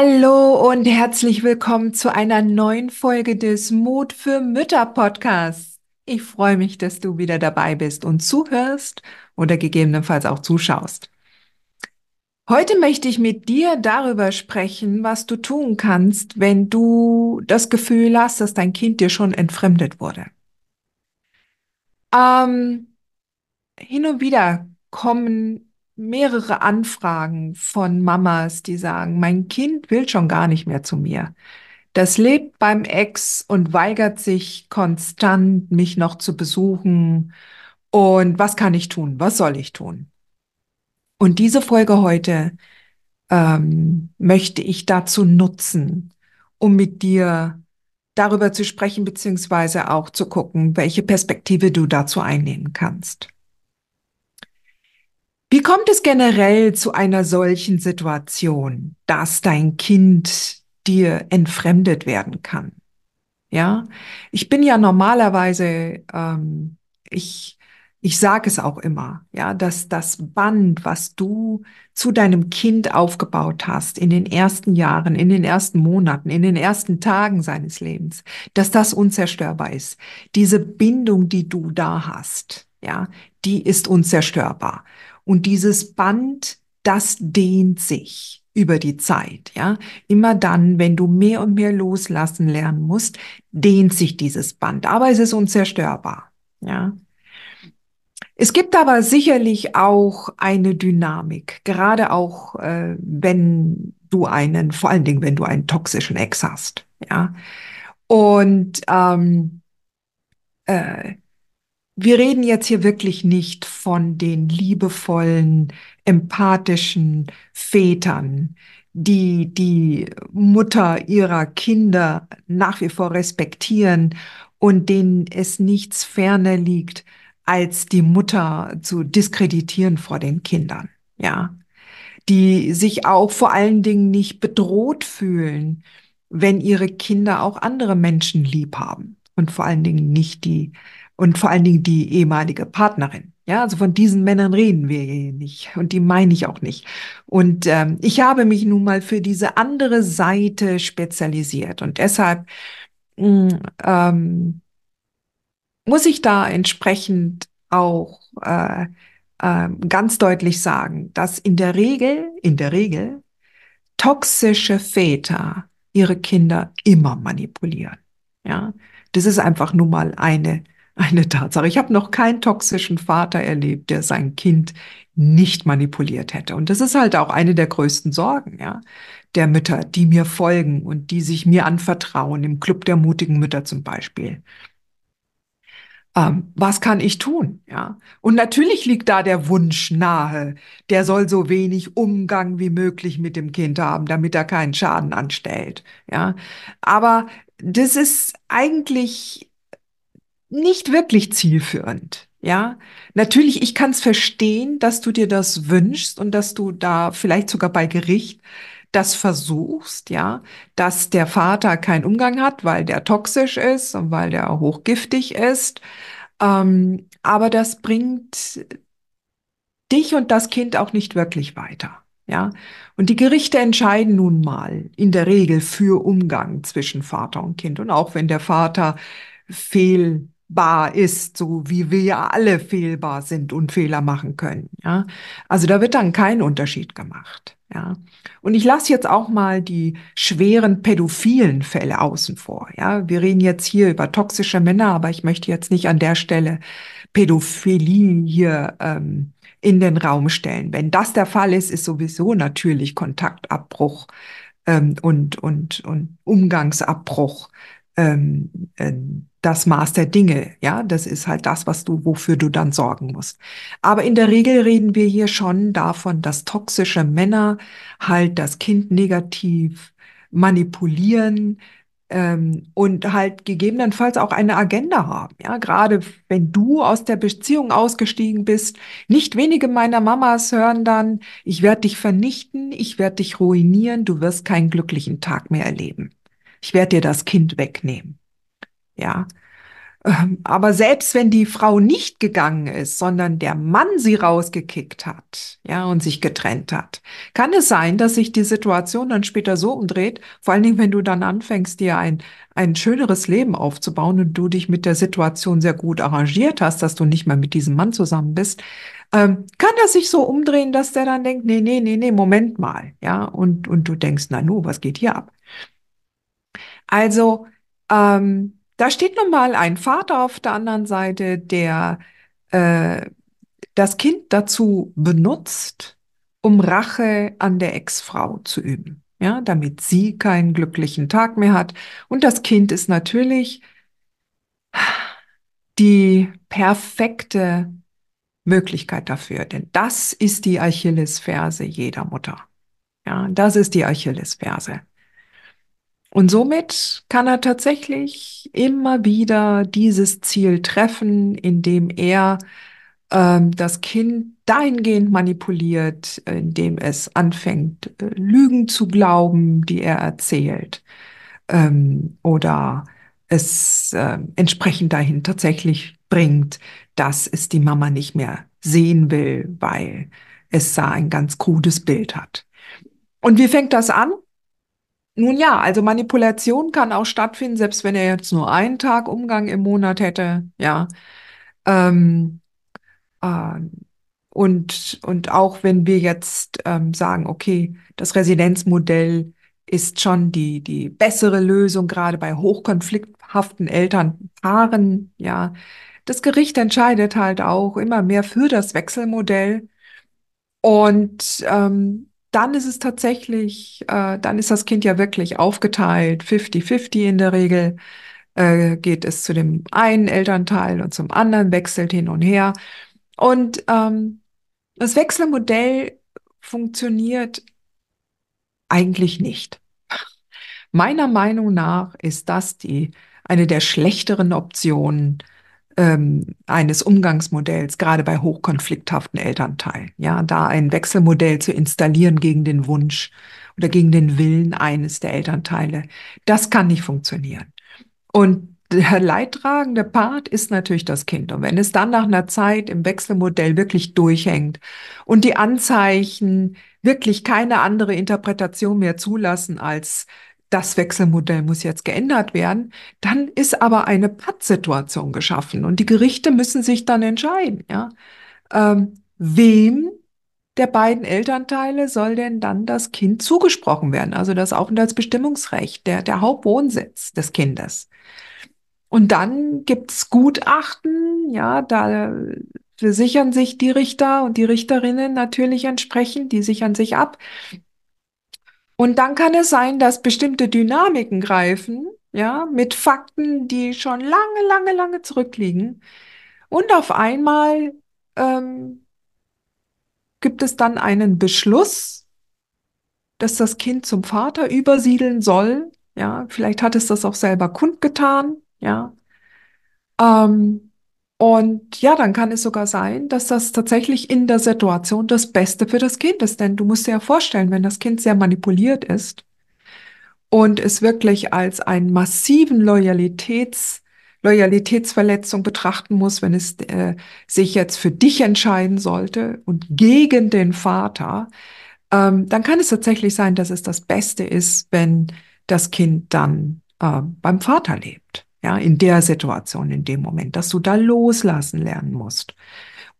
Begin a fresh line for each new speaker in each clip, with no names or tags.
Hallo und herzlich willkommen zu einer neuen Folge des Mut für Mütter Podcasts. Ich freue mich, dass du wieder dabei bist und zuhörst oder gegebenenfalls auch zuschaust. Heute möchte ich mit dir darüber sprechen, was du tun kannst, wenn du das Gefühl hast, dass dein Kind dir schon entfremdet wurde. Ähm, hin und wieder kommen mehrere Anfragen von Mamas, die sagen, mein Kind will schon gar nicht mehr zu mir. Das lebt beim Ex und weigert sich konstant, mich noch zu besuchen. Und was kann ich tun? Was soll ich tun? Und diese Folge heute ähm, möchte ich dazu nutzen, um mit dir darüber zu sprechen, beziehungsweise auch zu gucken, welche Perspektive du dazu einnehmen kannst. Wie kommt es generell zu einer solchen Situation, dass dein Kind dir entfremdet werden kann? Ja, ich bin ja normalerweise, ähm, ich, ich sage es auch immer, ja, dass das Band, was du zu deinem Kind aufgebaut hast in den ersten Jahren, in den ersten Monaten, in den ersten Tagen seines Lebens, dass das unzerstörbar ist. Diese Bindung, die du da hast, ja, die ist unzerstörbar. Und dieses Band, das dehnt sich über die Zeit, ja. Immer dann, wenn du mehr und mehr loslassen lernen musst, dehnt sich dieses Band. Aber es ist unzerstörbar, ja. Es gibt aber sicherlich auch eine Dynamik, gerade auch äh, wenn du einen, vor allen Dingen, wenn du einen toxischen Ex hast, ja. Und ähm, äh, wir reden jetzt hier wirklich nicht von den liebevollen, empathischen Vätern, die die Mutter ihrer Kinder nach wie vor respektieren und denen es nichts ferner liegt, als die Mutter zu diskreditieren vor den Kindern, ja. Die sich auch vor allen Dingen nicht bedroht fühlen, wenn ihre Kinder auch andere Menschen lieb haben und vor allen Dingen nicht die und vor allen Dingen die ehemalige Partnerin. Ja, also von diesen Männern reden wir hier nicht und die meine ich auch nicht. Und ähm, ich habe mich nun mal für diese andere Seite spezialisiert und deshalb mh, mm, ähm, muss ich da entsprechend auch äh, äh, ganz deutlich sagen, dass in der Regel, in der Regel toxische Väter ihre Kinder immer manipulieren. Ja, das ist einfach nun mal eine eine Tatsache. Ich habe noch keinen toxischen Vater erlebt, der sein Kind nicht manipuliert hätte. Und das ist halt auch eine der größten Sorgen, ja, der Mütter, die mir folgen und die sich mir anvertrauen, im Club der mutigen Mütter zum Beispiel. Ähm, was kann ich tun? Ja, und natürlich liegt da der Wunsch nahe, der soll so wenig Umgang wie möglich mit dem Kind haben, damit er keinen Schaden anstellt. Ja, aber das ist eigentlich nicht wirklich zielführend. Ja, natürlich, ich kann es verstehen, dass du dir das wünschst und dass du da vielleicht sogar bei Gericht das versuchst, ja, dass der Vater keinen Umgang hat, weil der toxisch ist und weil der hochgiftig ist. Ähm, aber das bringt dich und das Kind auch nicht wirklich weiter. Ja, und die Gerichte entscheiden nun mal in der Regel für Umgang zwischen Vater und Kind. Und auch wenn der Vater fehl fehlbar ist, so wie wir ja alle fehlbar sind und Fehler machen können. Ja, also da wird dann kein Unterschied gemacht. Ja, und ich lasse jetzt auch mal die schweren pädophilen Fälle außen vor. Ja, wir reden jetzt hier über toxische Männer, aber ich möchte jetzt nicht an der Stelle Pädophilie hier ähm, in den Raum stellen. Wenn das der Fall ist, ist sowieso natürlich Kontaktabbruch ähm, und, und, und Umgangsabbruch ähm, äh, das Maß der Dinge. Ja, das ist halt das, was du, wofür du dann sorgen musst. Aber in der Regel reden wir hier schon davon, dass toxische Männer halt das Kind negativ manipulieren, ähm, und halt gegebenenfalls auch eine Agenda haben. Ja, gerade wenn du aus der Beziehung ausgestiegen bist, nicht wenige meiner Mamas hören dann, ich werde dich vernichten, ich werde dich ruinieren, du wirst keinen glücklichen Tag mehr erleben. Ich werde dir das Kind wegnehmen. Ja, ähm, aber selbst wenn die Frau nicht gegangen ist, sondern der Mann sie rausgekickt hat, ja, und sich getrennt hat, kann es sein, dass sich die Situation dann später so umdreht, vor allen Dingen, wenn du dann anfängst, dir ein, ein schöneres Leben aufzubauen und du dich mit der Situation sehr gut arrangiert hast, dass du nicht mehr mit diesem Mann zusammen bist, ähm, kann das sich so umdrehen, dass der dann denkt, nee, nee, nee, nee, Moment mal, ja, und, und du denkst, na nu, was geht hier ab? Also, ähm, da steht nun mal ein Vater auf der anderen Seite, der äh, das Kind dazu benutzt, um Rache an der Ex-Frau zu üben, ja, damit sie keinen glücklichen Tag mehr hat. Und das Kind ist natürlich die perfekte Möglichkeit dafür, denn das ist die Achillesferse jeder Mutter. Ja, das ist die Achillesferse. Und somit kann er tatsächlich immer wieder dieses Ziel treffen, indem er ähm, das Kind dahingehend manipuliert, indem es anfängt, äh, Lügen zu glauben, die er erzählt, ähm, oder es äh, entsprechend dahin tatsächlich bringt, dass es die Mama nicht mehr sehen will, weil es da ein ganz krudes Bild hat. Und wie fängt das an? Nun ja, also Manipulation kann auch stattfinden, selbst wenn er jetzt nur einen Tag Umgang im Monat hätte, ja. Ähm, äh, und, und auch wenn wir jetzt ähm, sagen, okay, das Residenzmodell ist schon die, die bessere Lösung, gerade bei hochkonflikthaften Elternpaaren, ja. Das Gericht entscheidet halt auch immer mehr für das Wechselmodell. Und ähm, dann ist es tatsächlich, äh, dann ist das Kind ja wirklich aufgeteilt, 50-50 in der Regel. Äh, geht es zu dem einen Elternteil und zum anderen, wechselt hin und her. Und ähm, das Wechselmodell funktioniert eigentlich nicht. Meiner Meinung nach ist das die eine der schlechteren Optionen ähm, eines Umgangsmodells, gerade bei hochkonflikthaften Elternteilen. Ja, da ein Wechselmodell zu installieren gegen den Wunsch oder gegen den Willen eines der Elternteile, das kann nicht funktionieren. Und der leidtragende Part ist natürlich das Kind. Und wenn es dann nach einer Zeit im Wechselmodell wirklich durchhängt und die Anzeichen wirklich keine andere Interpretation mehr zulassen als das Wechselmodell muss jetzt geändert werden, dann ist aber eine Pattsituation geschaffen und die Gerichte müssen sich dann entscheiden, ja, ähm, wem der beiden Elternteile soll denn dann das Kind zugesprochen werden, also das Aufenthaltsbestimmungsrecht, der, der Hauptwohnsitz des Kindes. Und dann gibt's Gutachten, ja, da sichern sich die Richter und die Richterinnen natürlich entsprechend, die sichern sich ab, und dann kann es sein, dass bestimmte Dynamiken greifen, ja, mit Fakten, die schon lange, lange, lange zurückliegen. Und auf einmal ähm, gibt es dann einen Beschluss, dass das Kind zum Vater übersiedeln soll. Ja, vielleicht hat es das auch selber kundgetan. Ja. Ähm, und ja, dann kann es sogar sein, dass das tatsächlich in der Situation das Beste für das Kind ist. Denn du musst dir ja vorstellen, wenn das Kind sehr manipuliert ist und es wirklich als einen massiven Loyalitäts, Loyalitätsverletzung betrachten muss, wenn es äh, sich jetzt für dich entscheiden sollte und gegen den Vater, ähm, dann kann es tatsächlich sein, dass es das Beste ist, wenn das Kind dann äh, beim Vater lebt ja, in der Situation, in dem Moment, dass du da loslassen lernen musst.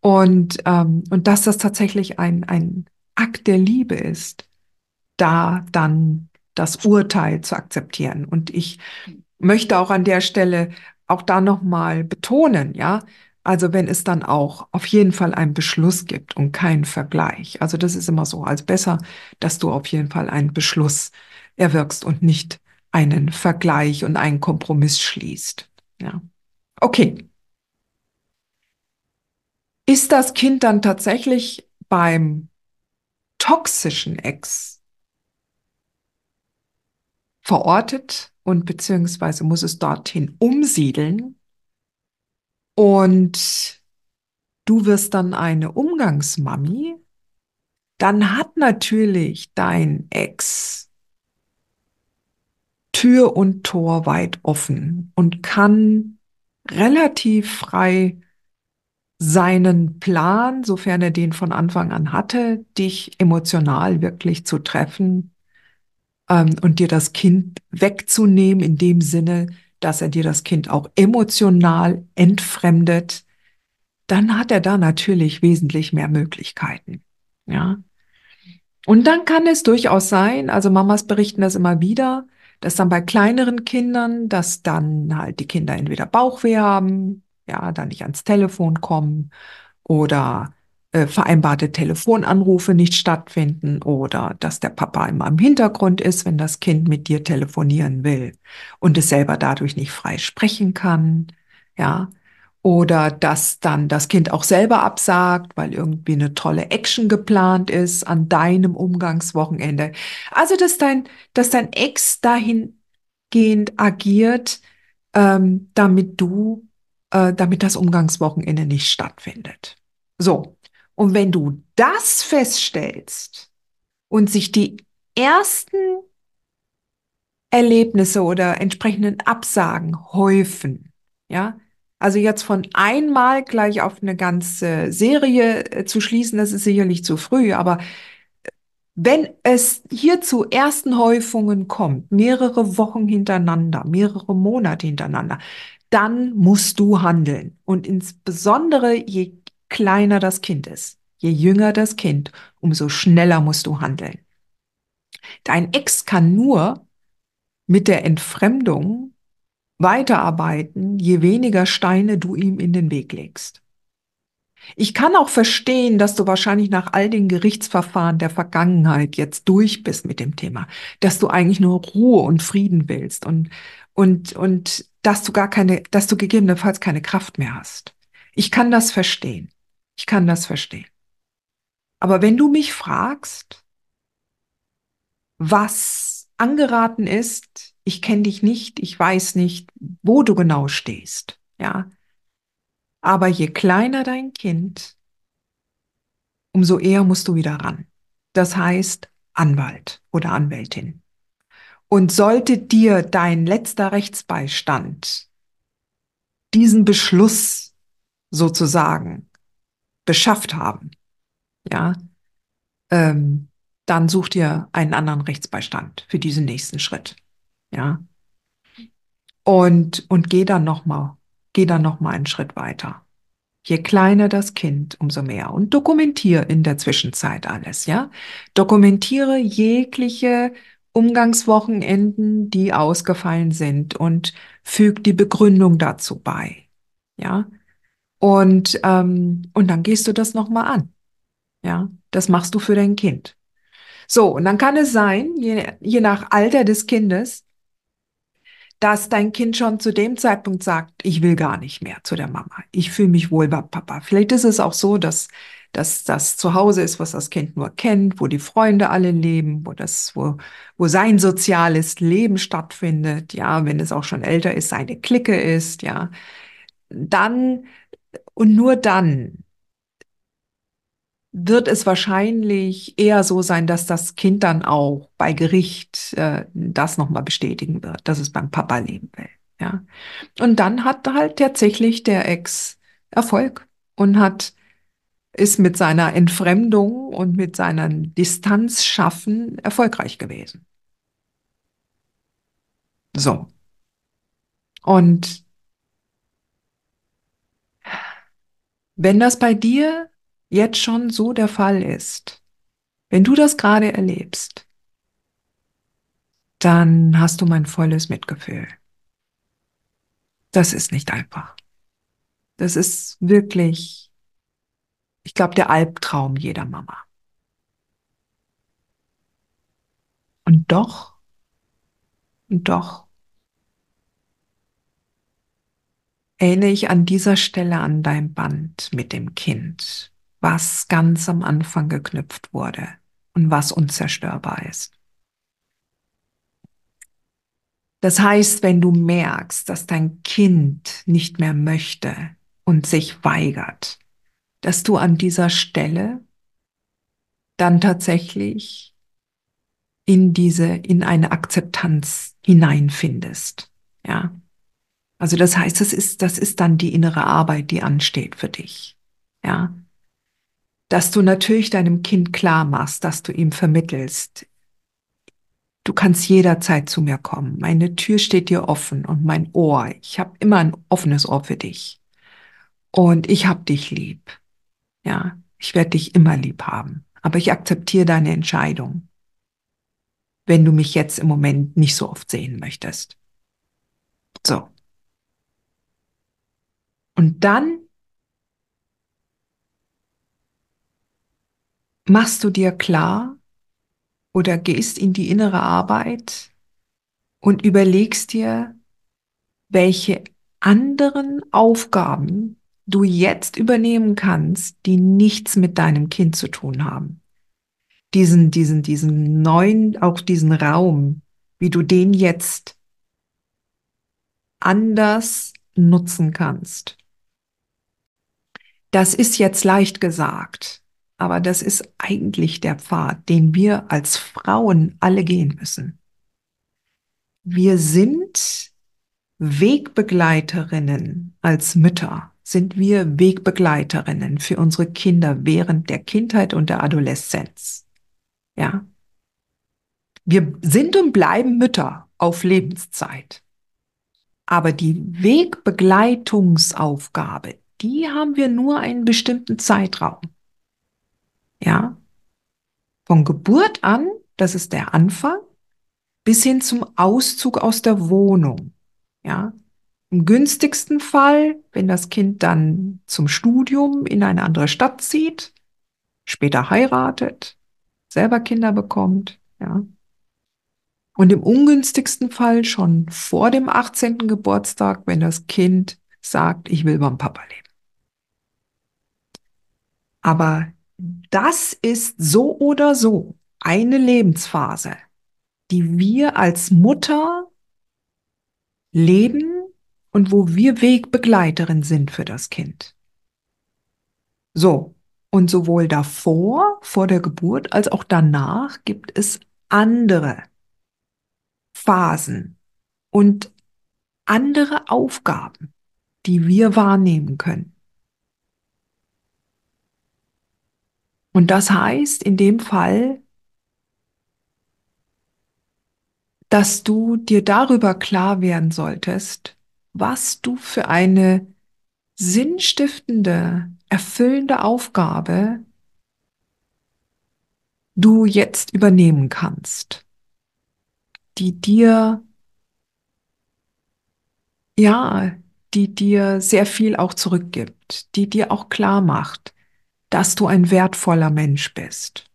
Und, ähm, und dass das tatsächlich ein, ein Akt der Liebe ist, da dann das Urteil zu akzeptieren. Und ich möchte auch an der Stelle auch da nochmal betonen, ja, also wenn es dann auch auf jeden Fall einen Beschluss gibt und keinen Vergleich. Also das ist immer so, als besser, dass du auf jeden Fall einen Beschluss erwirkst und nicht einen Vergleich und einen Kompromiss schließt. Ja. Okay. Ist das Kind dann tatsächlich beim toxischen Ex verortet und beziehungsweise muss es dorthin umsiedeln und du wirst dann eine Umgangsmami, dann hat natürlich dein Ex Tür und Tor weit offen und kann relativ frei seinen Plan, sofern er den von Anfang an hatte, dich emotional wirklich zu treffen ähm, und dir das Kind wegzunehmen, in dem Sinne, dass er dir das Kind auch emotional entfremdet, dann hat er da natürlich wesentlich mehr Möglichkeiten. Ja. Und dann kann es durchaus sein, also Mamas berichten das immer wieder, dass dann bei kleineren Kindern, dass dann halt die Kinder entweder Bauchweh haben, ja, dann nicht ans Telefon kommen oder äh, vereinbarte Telefonanrufe nicht stattfinden oder dass der Papa immer im Hintergrund ist, wenn das Kind mit dir telefonieren will und es selber dadurch nicht frei sprechen kann, ja. Oder dass dann das Kind auch selber absagt, weil irgendwie eine tolle Action geplant ist an deinem Umgangswochenende. Also, dass dein, dass dein Ex dahingehend agiert, ähm, damit du, äh, damit das Umgangswochenende nicht stattfindet. So. Und wenn du das feststellst und sich die ersten Erlebnisse oder entsprechenden Absagen häufen, ja, also jetzt von einmal gleich auf eine ganze Serie äh, zu schließen, das ist sicherlich zu früh, aber wenn es hier zu ersten Häufungen kommt, mehrere Wochen hintereinander, mehrere Monate hintereinander, dann musst du handeln. Und insbesondere je kleiner das Kind ist, je jünger das Kind, umso schneller musst du handeln. Dein Ex kann nur mit der Entfremdung weiterarbeiten, je weniger Steine du ihm in den Weg legst. Ich kann auch verstehen, dass du wahrscheinlich nach all den Gerichtsverfahren der Vergangenheit jetzt durch bist mit dem Thema, dass du eigentlich nur Ruhe und Frieden willst und, und, und dass du gar keine, dass du gegebenenfalls keine Kraft mehr hast. Ich kann das verstehen. Ich kann das verstehen. Aber wenn du mich fragst, was angeraten ist, ich kenne dich nicht, ich weiß nicht, wo du genau stehst, ja. Aber je kleiner dein Kind, umso eher musst du wieder ran. Das heißt Anwalt oder Anwältin. Und sollte dir dein letzter Rechtsbeistand diesen Beschluss sozusagen beschafft haben, ja, ähm, dann such dir einen anderen Rechtsbeistand für diesen nächsten Schritt, ja. Und, und geh dann nochmal, geh dann nochmal einen Schritt weiter. Je kleiner das Kind, umso mehr. Und dokumentiere in der Zwischenzeit alles, ja. Dokumentiere jegliche Umgangswochenenden, die ausgefallen sind und füg die Begründung dazu bei, ja. Und, ähm, und dann gehst du das nochmal an. Ja, das machst du für dein Kind. So, und dann kann es sein, je, je nach Alter des Kindes, dass dein Kind schon zu dem Zeitpunkt sagt, ich will gar nicht mehr zu der Mama. Ich fühle mich wohl bei Papa. Vielleicht ist es auch so, dass, dass das zu Hause ist, was das Kind nur kennt, wo die Freunde alle leben, wo das, wo, wo sein soziales Leben stattfindet. Ja, wenn es auch schon älter ist, seine Clique ist, ja. Dann und nur dann wird es wahrscheinlich eher so sein, dass das Kind dann auch bei Gericht äh, das nochmal bestätigen wird, dass es beim Papa leben will. Ja. Und dann hat halt tatsächlich der Ex Erfolg und hat ist mit seiner Entfremdung und mit seinem Distanzschaffen erfolgreich gewesen. So. Und Wenn das bei dir jetzt schon so der Fall ist, wenn du das gerade erlebst, dann hast du mein volles Mitgefühl. Das ist nicht einfach. Das ist wirklich, ich glaube, der Albtraum jeder Mama. Und doch Und doch erinnere ich an dieser Stelle an dein Band mit dem Kind, was ganz am Anfang geknüpft wurde und was unzerstörbar ist. Das heißt, wenn du merkst, dass dein Kind nicht mehr möchte und sich weigert, dass du an dieser Stelle dann tatsächlich in diese, in eine Akzeptanz hineinfindest. Ja. Also das heißt, das ist, das ist dann die innere Arbeit, die ansteht für dich. Ja. Dass du natürlich deinem Kind klar machst, dass du ihm vermittelst, du kannst jederzeit zu mir kommen. Meine Tür steht dir offen und mein Ohr, ich habe immer ein offenes Ohr für dich. Und ich hab dich lieb. Ja, ich werde dich immer lieb haben. Aber ich akzeptiere deine Entscheidung, wenn du mich jetzt im Moment nicht so oft sehen möchtest. So. Und dann machst du dir klar oder gehst in die innere Arbeit und überlegst dir, welche anderen Aufgaben du jetzt übernehmen kannst, die nichts mit deinem Kind zu tun haben. Diesen, diesen, diesen neuen, auch diesen Raum, wie du den jetzt anders nutzen kannst. Das ist jetzt leicht gesagt, aber das ist eigentlich der Pfad, den wir als Frauen alle gehen müssen. Wir sind Wegbegleiterinnen als Mütter sind wir Wegbegleiterinnen für unsere Kinder während der Kindheit und der Adoleszenz. Ja. Wir sind und bleiben Mütter auf Lebenszeit. Aber die Wegbegleitungsaufgabe, die haben wir nur einen bestimmten Zeitraum. Ja. Von Geburt an, das ist der Anfang, bis hin zum Auszug aus der Wohnung. Ja. Im günstigsten Fall, wenn das Kind dann zum Studium in eine andere Stadt zieht, später heiratet, selber Kinder bekommt, ja. Und im ungünstigsten Fall schon vor dem 18. Geburtstag, wenn das Kind sagt, ich will beim Papa leben. Aber das ist so oder so eine Lebensphase, die wir als Mutter leben und wo wir Wegbegleiterin sind für das Kind. So, und sowohl davor, vor der Geburt, als auch danach gibt es andere Phasen und andere Aufgaben, die wir wahrnehmen können. Und das heißt in dem Fall, dass du dir darüber klar werden solltest, was du für eine sinnstiftende, erfüllende Aufgabe du jetzt übernehmen kannst, die dir, ja, die dir sehr viel auch zurückgibt, die dir auch klar macht, dass du ein wertvoller Mensch bist,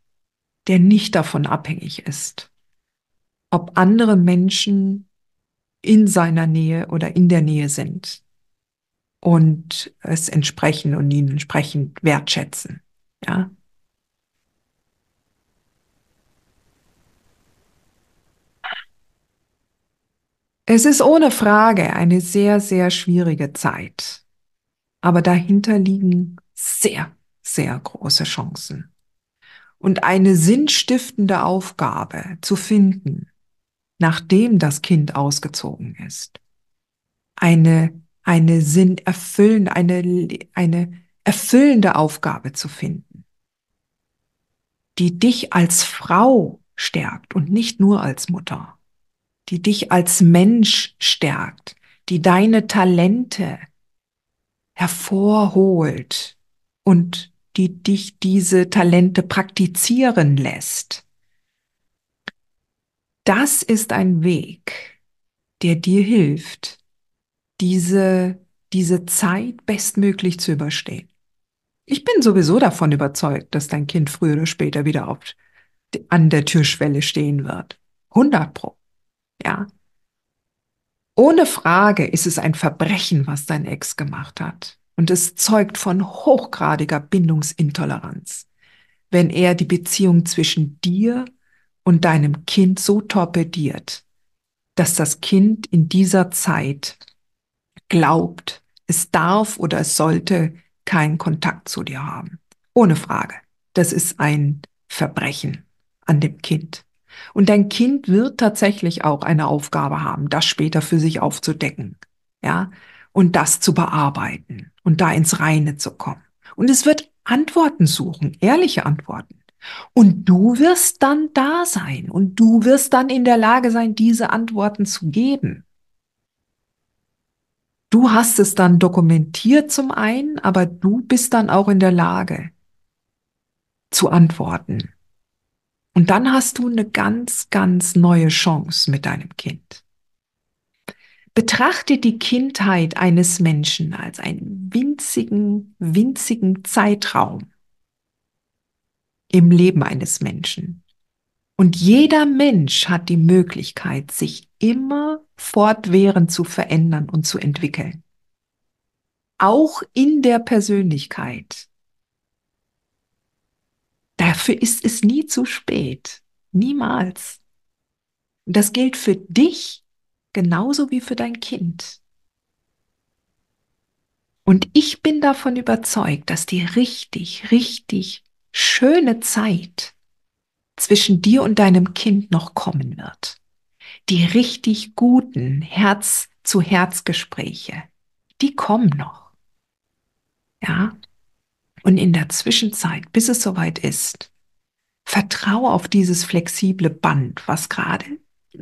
der nicht davon abhängig ist, ob andere Menschen in seiner Nähe oder in der Nähe sind und es entsprechen und ihn entsprechend wertschätzen. Ja. Es ist ohne Frage eine sehr, sehr schwierige Zeit. Aber dahinter liegen sehr, sehr große Chancen. Und eine sinnstiftende Aufgabe zu finden, nachdem das Kind ausgezogen ist. Eine, eine sinnerfüllende, eine, eine erfüllende Aufgabe zu finden, die dich als Frau stärkt und nicht nur als Mutter, die dich als Mensch stärkt, die deine Talente hervorholt und die dich diese Talente praktizieren lässt das ist ein Weg, der dir hilft, diese, diese Zeit bestmöglich zu überstehen. Ich bin sowieso davon überzeugt, dass dein Kind früher oder später wieder auf, an der Türschwelle stehen wird. 100 pro. Ja. Ohne Frage ist es ein Verbrechen, was dein Ex gemacht hat. Und es zeugt von hochgradiger Bindungsintoleranz, wenn er die Beziehung zwischen dir und deinem Kind so torpediert, dass das Kind in dieser Zeit glaubt, es darf oder es sollte keinen Kontakt zu dir haben. Ohne Frage. Das ist ein Verbrechen an dem Kind. Und dein Kind wird tatsächlich auch eine Aufgabe haben, das später für sich aufzudecken. Ja, und das zu bearbeiten und da ins Reine zu kommen. Und es wird Antworten suchen, ehrliche Antworten. Und du wirst dann da sein und du wirst dann in der Lage sein, diese Antworten zu geben. Du hast es dann dokumentiert zum einen, aber du bist dann auch in der Lage zu antworten. Und dann hast du eine ganz, ganz neue Chance mit deinem Kind. Betrachte die Kindheit eines Menschen als einen winzigen, winzigen Zeitraum im Leben eines Menschen. Und jeder Mensch hat die Möglichkeit, sich immer fortwährend zu verändern und zu entwickeln. Auch in der Persönlichkeit. Dafür ist es nie zu spät. Niemals. Das gilt für dich genauso wie für dein Kind. Und ich bin davon überzeugt, dass die richtig, richtig schöne Zeit zwischen dir und deinem Kind noch kommen wird. Die richtig guten Herz-zu-Herz-Gespräche, die kommen noch. Ja? Und in der Zwischenzeit, bis es soweit ist, vertraue auf dieses flexible Band, was gerade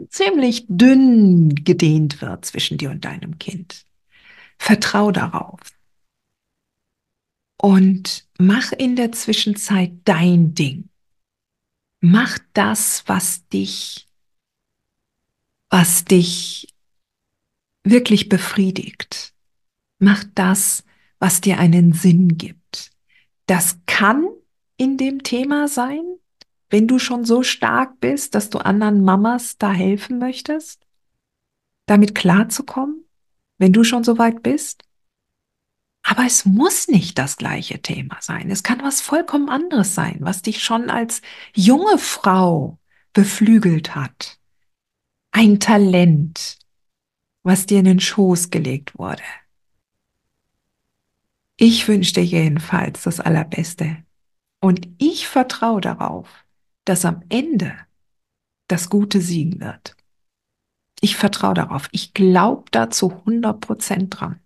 ziemlich dünn gedehnt wird zwischen dir und deinem Kind. Vertrau darauf. Und mach in der Zwischenzeit dein Ding. Mach das, was dich, was dich wirklich befriedigt. Mach das, was dir einen Sinn gibt. Das kann in dem Thema sein, wenn du schon so stark bist, dass du anderen Mamas da helfen möchtest, damit klarzukommen, wenn du schon so weit bist. Aber es muss nicht das gleiche Thema sein. Es kann was vollkommen anderes sein, was dich schon als junge Frau beflügelt hat. Ein Talent, was dir in den Schoß gelegt wurde. Ich wünsche dir jedenfalls das Allerbeste. Und ich vertraue darauf, dass am Ende das Gute siegen wird. Ich vertraue darauf. Ich glaube da zu 100 Prozent dran.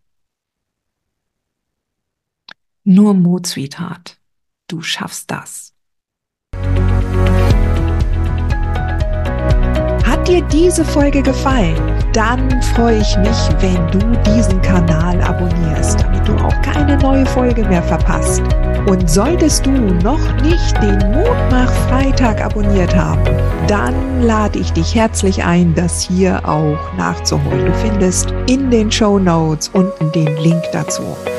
Nur Mut, Sweetheart. Du schaffst das.
Hat dir diese Folge gefallen? Dann freue ich mich, wenn du diesen Kanal abonnierst, damit du auch keine neue Folge mehr verpasst. Und solltest du noch nicht den Mutmach Freitag abonniert haben, dann lade ich dich herzlich ein, das hier auch nachzuholen. Du findest in den Show Notes unten den Link dazu.